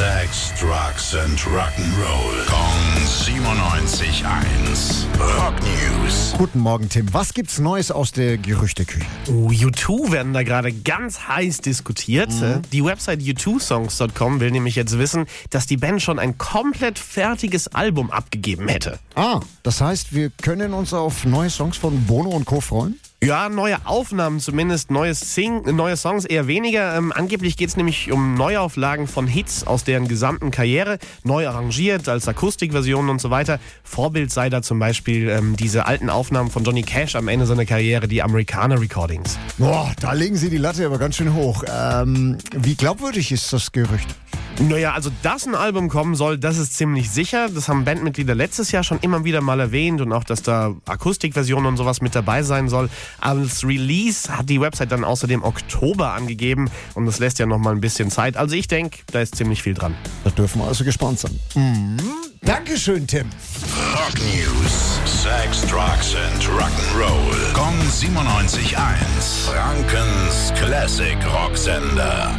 Sex, Drugs and Rock'n'Roll. Kong 97.1. Rock News. Guten Morgen, Tim. Was gibt's Neues aus der Gerüchteküche? Oh, U2 werden da gerade ganz heiß diskutiert. Mhm. Die Website u2songs.com will nämlich jetzt wissen, dass die Band schon ein komplett fertiges Album abgegeben hätte. Ah, das heißt, wir können uns auf neue Songs von Bono und Co. freuen? Ja, neue Aufnahmen zumindest, neue, Sing neue Songs eher weniger. Ähm, angeblich geht es nämlich um Neuauflagen von Hits aus deren gesamten Karriere, neu arrangiert als Akustikversionen und so weiter. Vorbild sei da zum Beispiel ähm, diese alten Aufnahmen von Johnny Cash am Ende seiner Karriere, die Amerikaner Recordings. Boah, da legen Sie die Latte aber ganz schön hoch. Ähm, wie glaubwürdig ist das Gerücht? Naja, also dass ein Album kommen soll, das ist ziemlich sicher. Das haben Bandmitglieder letztes Jahr schon immer wieder mal erwähnt und auch, dass da Akustikversionen und sowas mit dabei sein soll. Als Release hat die Website dann außerdem Oktober angegeben und das lässt ja noch mal ein bisschen Zeit. Also ich denke, da ist ziemlich viel dran. Da dürfen wir also gespannt sein. Mhm. Dankeschön, Tim. Rock News. Sex, Drugs and Rock'n'Roll. Kong 97.1. Frankens Classic Rocksender.